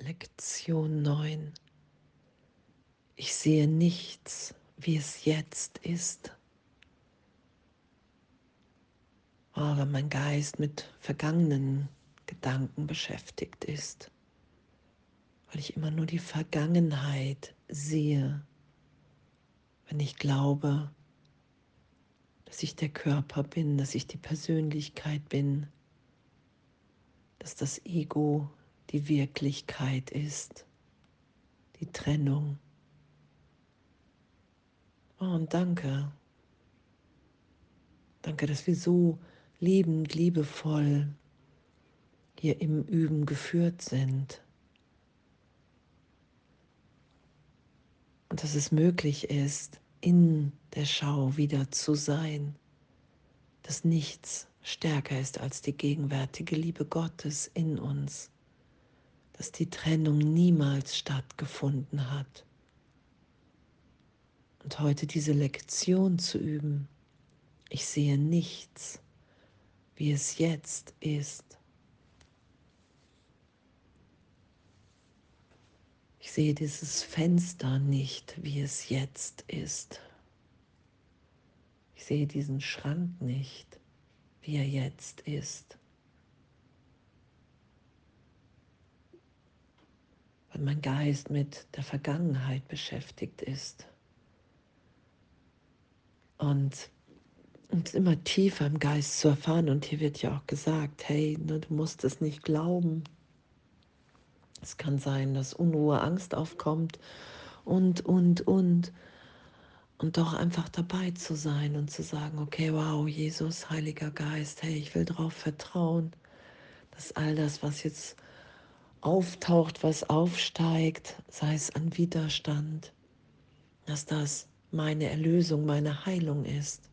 Lektion 9. Ich sehe nichts, wie es jetzt ist. Oh, wenn mein Geist mit vergangenen Gedanken beschäftigt ist, weil ich immer nur die Vergangenheit sehe, wenn ich glaube, dass ich der Körper bin, dass ich die Persönlichkeit bin, dass das Ego die Wirklichkeit ist, die Trennung. Oh, und danke. Danke, dass wir so liebend, liebevoll hier im Üben geführt sind. Und dass es möglich ist, in der Schau wieder zu sein, dass nichts stärker ist als die gegenwärtige Liebe Gottes in uns, dass die Trennung niemals stattgefunden hat. Und heute diese Lektion zu üben, ich sehe nichts, wie es jetzt ist. Ich sehe dieses Fenster nicht, wie es jetzt ist. Ich sehe diesen Schrank nicht, wie er jetzt ist. Weil mein Geist mit der Vergangenheit beschäftigt ist. Und es immer tiefer im Geist zu erfahren. Und hier wird ja auch gesagt, hey, ne, du musst es nicht glauben. Es kann sein, dass Unruhe, Angst aufkommt und, und, und. Und doch einfach dabei zu sein und zu sagen, okay, wow, Jesus, Heiliger Geist, hey, ich will darauf vertrauen, dass all das, was jetzt auftaucht, was aufsteigt, sei es an Widerstand, dass das meine Erlösung, meine Heilung ist,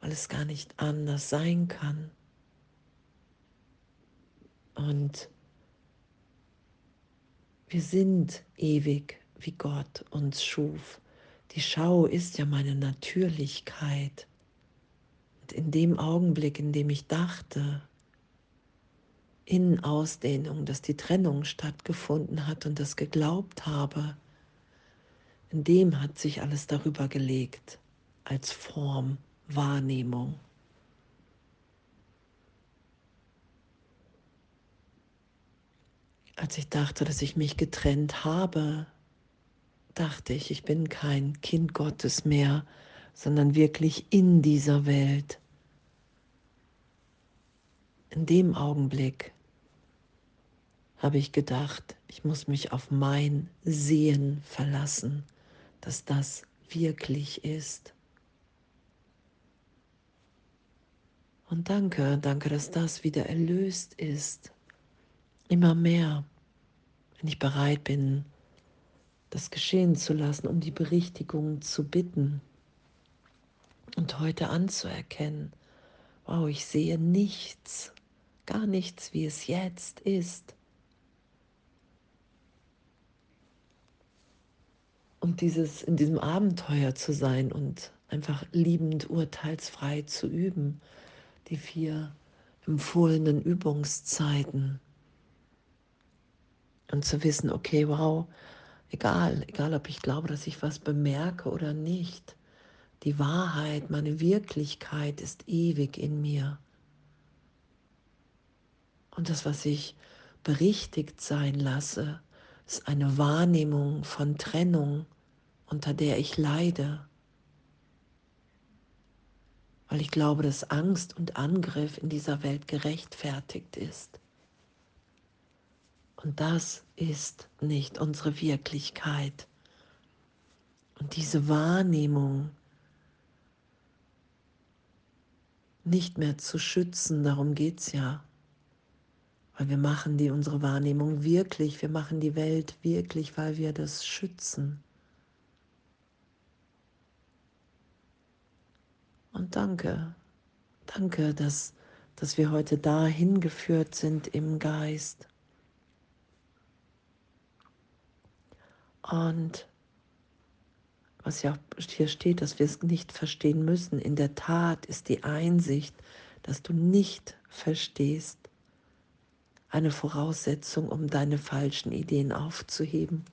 weil es gar nicht anders sein kann. Und wir sind ewig, wie Gott uns schuf. Die Schau ist ja meine Natürlichkeit. Und in dem Augenblick, in dem ich dachte, in Ausdehnung, dass die Trennung stattgefunden hat und das geglaubt habe, in dem hat sich alles darüber gelegt als Form, Wahrnehmung. Als ich dachte, dass ich mich getrennt habe, dachte ich, ich bin kein Kind Gottes mehr, sondern wirklich in dieser Welt. In dem Augenblick habe ich gedacht, ich muss mich auf mein Sehen verlassen, dass das wirklich ist. Und danke, danke, dass das wieder erlöst ist immer mehr, wenn ich bereit bin, das geschehen zu lassen, um die Berichtigung zu bitten und heute anzuerkennen, wow, ich sehe nichts, gar nichts, wie es jetzt ist. Und dieses in diesem Abenteuer zu sein und einfach liebend urteilsfrei zu üben, die vier empfohlenen Übungszeiten und zu wissen, okay, wow, egal, egal ob ich glaube, dass ich was bemerke oder nicht, die Wahrheit, meine Wirklichkeit ist ewig in mir. Und das, was ich berichtigt sein lasse, ist eine Wahrnehmung von Trennung, unter der ich leide. Weil ich glaube, dass Angst und Angriff in dieser Welt gerechtfertigt ist. Und das ist nicht unsere Wirklichkeit. Und diese Wahrnehmung nicht mehr zu schützen, darum geht es ja. Weil wir machen die unsere Wahrnehmung wirklich, wir machen die Welt wirklich, weil wir das schützen. Danke, danke, dass, dass wir heute dahin geführt sind im Geist. Und was ja hier steht, dass wir es nicht verstehen müssen, in der Tat ist die Einsicht, dass du nicht verstehst, eine Voraussetzung, um deine falschen Ideen aufzuheben.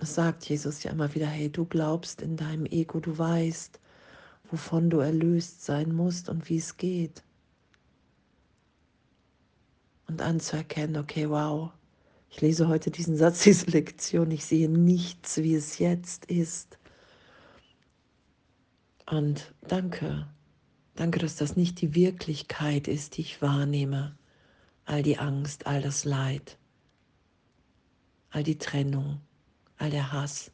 Das sagt Jesus ja immer wieder, hey, du glaubst in deinem Ego, du weißt, wovon du erlöst sein musst und wie es geht. Und anzuerkennen, okay, wow, ich lese heute diesen Satz, diese Lektion, ich sehe nichts, wie es jetzt ist. Und danke, danke, dass das nicht die Wirklichkeit ist, die ich wahrnehme. All die Angst, all das Leid, all die Trennung, all der Hass,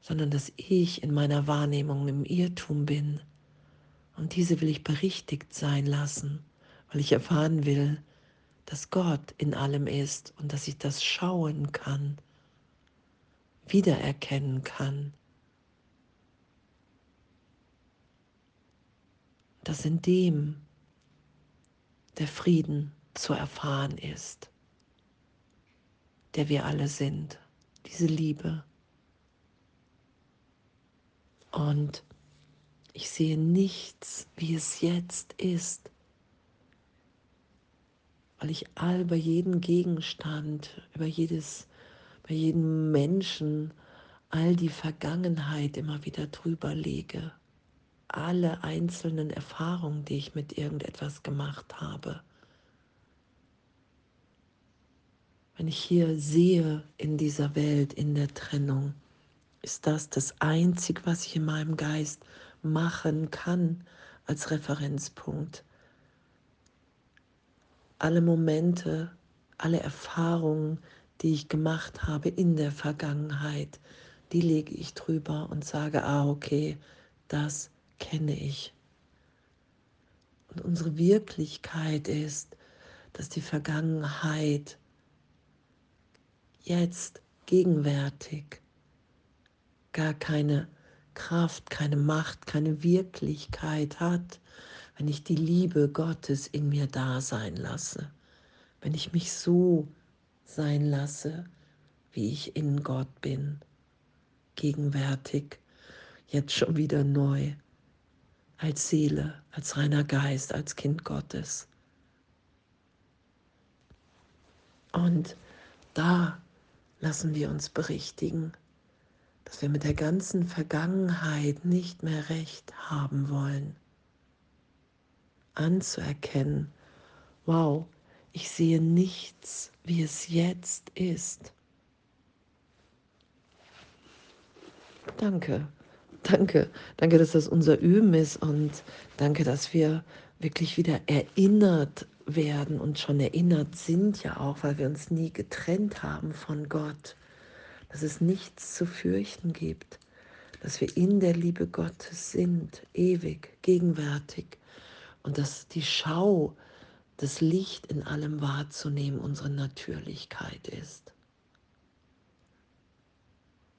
sondern dass ich in meiner Wahrnehmung im Irrtum bin. Und diese will ich berichtigt sein lassen, weil ich erfahren will, dass Gott in allem ist und dass ich das schauen kann, wiedererkennen kann. Dass in dem der Frieden zu erfahren ist der wir alle sind, diese Liebe. Und ich sehe nichts, wie es jetzt ist, weil ich all bei jedem Gegenstand, über jedes, bei jedem Menschen, all die Vergangenheit immer wieder drüber lege. Alle einzelnen Erfahrungen, die ich mit irgendetwas gemacht habe. Wenn ich hier sehe in dieser Welt, in der Trennung, ist das das Einzige, was ich in meinem Geist machen kann als Referenzpunkt. Alle Momente, alle Erfahrungen, die ich gemacht habe in der Vergangenheit, die lege ich drüber und sage, ah okay, das kenne ich. Und unsere Wirklichkeit ist, dass die Vergangenheit jetzt gegenwärtig gar keine Kraft, keine Macht, keine Wirklichkeit hat, wenn ich die Liebe Gottes in mir da sein lasse, wenn ich mich so sein lasse, wie ich in Gott bin, gegenwärtig, jetzt schon wieder neu, als Seele, als reiner Geist, als Kind Gottes. Und da lassen wir uns berichtigen, dass wir mit der ganzen Vergangenheit nicht mehr recht haben wollen. Anzuerkennen, wow, ich sehe nichts, wie es jetzt ist. Danke, danke, danke, dass das unser Üben ist und danke, dass wir wirklich wieder erinnert werden und schon erinnert sind ja auch, weil wir uns nie getrennt haben von Gott, dass es nichts zu fürchten gibt, dass wir in der Liebe Gottes sind, ewig, gegenwärtig. Und dass die Schau, das Licht in allem wahrzunehmen, unsere Natürlichkeit ist.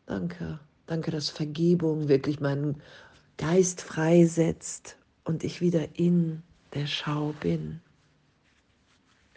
Danke, danke, dass Vergebung wirklich meinen Geist freisetzt und ich wieder in der Schau bin